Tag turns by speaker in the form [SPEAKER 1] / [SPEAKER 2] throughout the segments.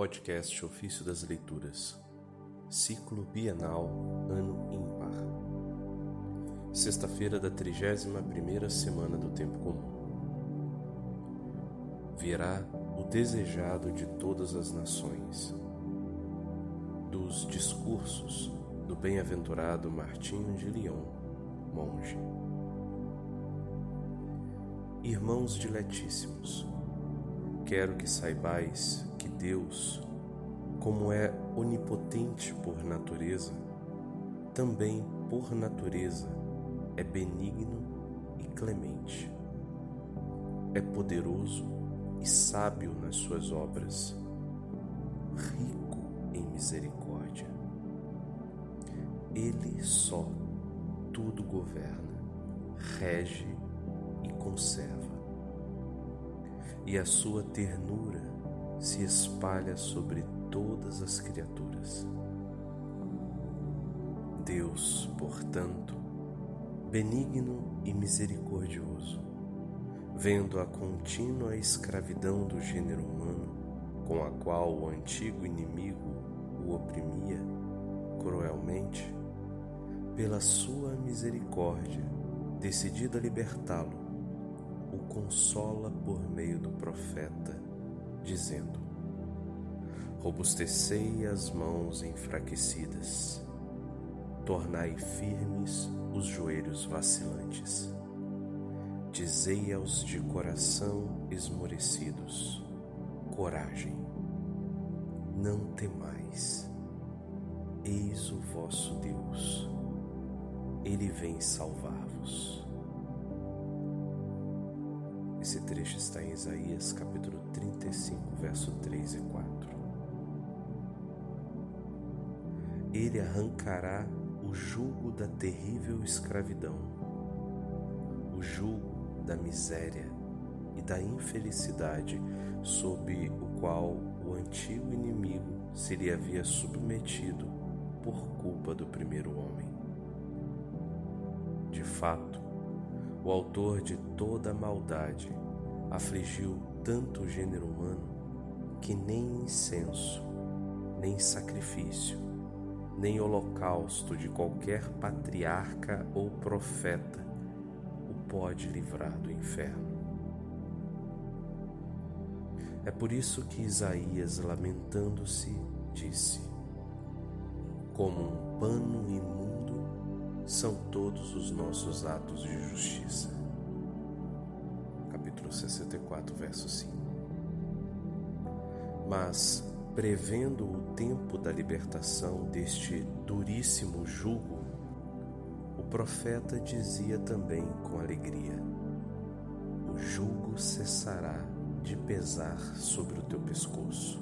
[SPEAKER 1] Podcast Ofício das Leituras, Ciclo Bienal, Ano Ímpar. Sexta-feira da 31ª semana do Tempo Comum. Virá o desejado de todas as nações. Dos discursos do bem-aventurado Martinho de Lyon, monge. Irmãos diletíssimos, quero que saibais que Deus, como é onipotente por natureza, também por natureza é benigno e clemente. É poderoso e sábio nas suas obras, rico em misericórdia. Ele só tudo governa, rege e conserva e a sua ternura se espalha sobre todas as criaturas. Deus, portanto, benigno e misericordioso, vendo a contínua escravidão do gênero humano, com a qual o antigo inimigo o oprimia cruelmente, pela sua misericórdia, decidido a libertá-lo, o consola por meio do profeta, dizendo: Robustecei as mãos enfraquecidas, tornai firmes os joelhos vacilantes. Dizei aos de coração esmorecidos: Coragem, não temais. Eis o vosso Deus, ele vem salvar-vos. Trecho está em Isaías capítulo 35, verso 3 e 4. Ele arrancará o jugo da terrível escravidão, o jugo da miséria e da infelicidade sob o qual o antigo inimigo se lhe havia submetido por culpa do primeiro homem. De fato, o autor de toda maldade, afligiu tanto o gênero humano que nem incenso, nem sacrifício, nem holocausto de qualquer patriarca ou profeta o pode livrar do inferno. É por isso que Isaías, lamentando-se, disse: Como um pano imundo são todos os nossos atos de justiça. Capítulo 64, verso 5. Mas, prevendo o tempo da libertação deste duríssimo jugo, o profeta dizia também com alegria: O jugo cessará de pesar sobre o teu pescoço.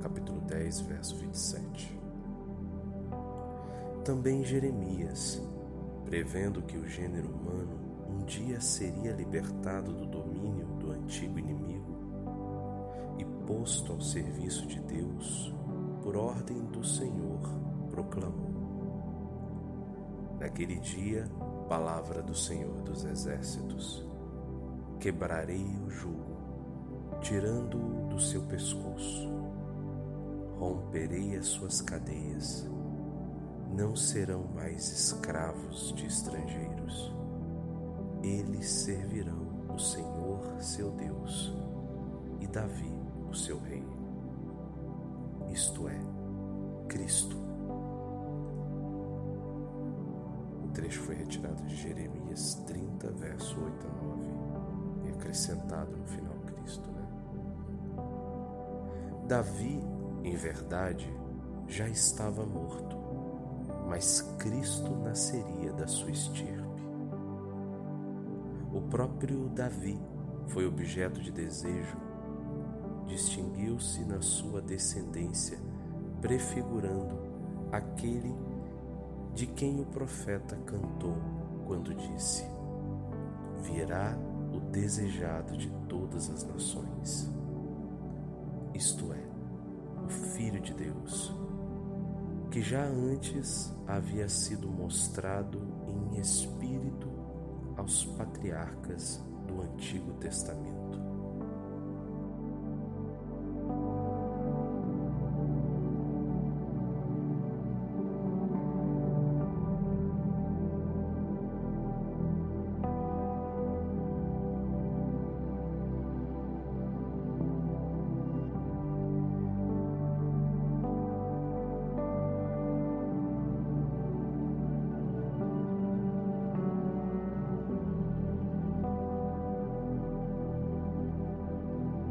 [SPEAKER 1] Capítulo 10, verso 27 também Jeremias, prevendo que o gênero humano um dia seria libertado do domínio do antigo inimigo e posto ao serviço de Deus, por ordem do Senhor, proclamou: Naquele dia, palavra do Senhor dos Exércitos: Quebrarei o jugo, tirando-o do seu pescoço, romperei as suas cadeias não serão mais escravos de estrangeiros. Eles servirão o Senhor seu Deus e Davi, o seu rei. Isto é, Cristo. O trecho foi retirado de Jeremias 30, verso 8 a 9 e acrescentado no final Cristo, né? Davi, em verdade, já estava morto mas Cristo nasceria da sua estirpe. Próprio Davi foi objeto de desejo, distinguiu-se na sua descendência, prefigurando aquele de quem o profeta cantou quando disse: Virá o desejado de todas as nações, isto é, o Filho de Deus que já antes havia sido mostrado em espírito aos patriarcas do Antigo Testamento.